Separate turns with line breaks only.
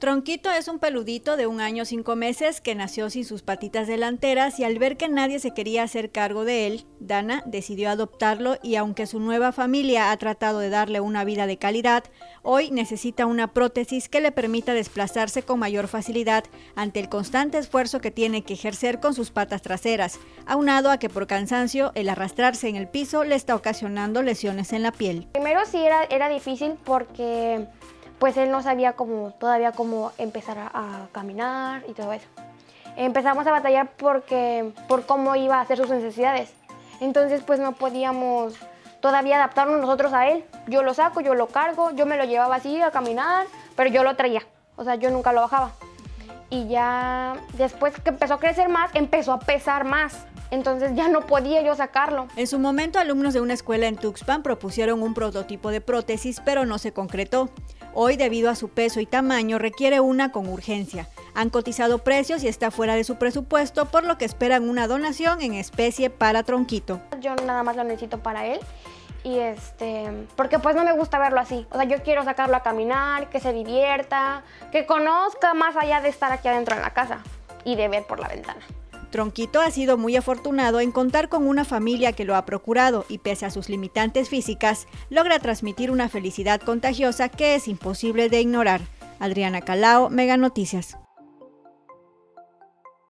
Tronquito es un peludito de un año cinco meses que nació sin sus patitas delanteras y al ver que nadie se quería hacer cargo de él, Dana decidió adoptarlo y aunque su nueva familia ha tratado de darle una vida de calidad, hoy necesita una prótesis que le permita desplazarse con mayor facilidad ante el constante esfuerzo que tiene que ejercer con sus patas traseras, aunado a que por cansancio el arrastrarse en el piso le está ocasionando lesiones en la piel.
Primero sí era, era difícil porque pues él no sabía cómo, todavía cómo empezar a, caminar y todo eso. Empezamos a batallar porque, por cómo iba a hacer sus necesidades. Entonces pues no podíamos todavía adaptarnos nosotros a él. Yo lo saco, yo lo cargo, yo me lo llevaba así a caminar, pero yo lo traía. O sea, yo nunca lo bajaba. Y ya después que empezó a crecer más, empezó a pesar más. Entonces ya no podía yo sacarlo.
En su momento, alumnos de una escuela en Tuxpan propusieron un prototipo de prótesis, pero no se concretó. Hoy, debido a su peso y tamaño, requiere una con urgencia. Han cotizado precios y está fuera de su presupuesto, por lo que esperan una donación en especie para Tronquito.
Yo nada más lo necesito para él y este, porque pues no me gusta verlo así. O sea, yo quiero sacarlo a caminar, que se divierta, que conozca más allá de estar aquí adentro en la casa y de ver por la ventana.
Tronquito ha sido muy afortunado en contar con una familia que lo ha procurado y pese a sus limitantes físicas, logra transmitir una felicidad contagiosa que es imposible de ignorar. Adriana Calao, Mega Noticias.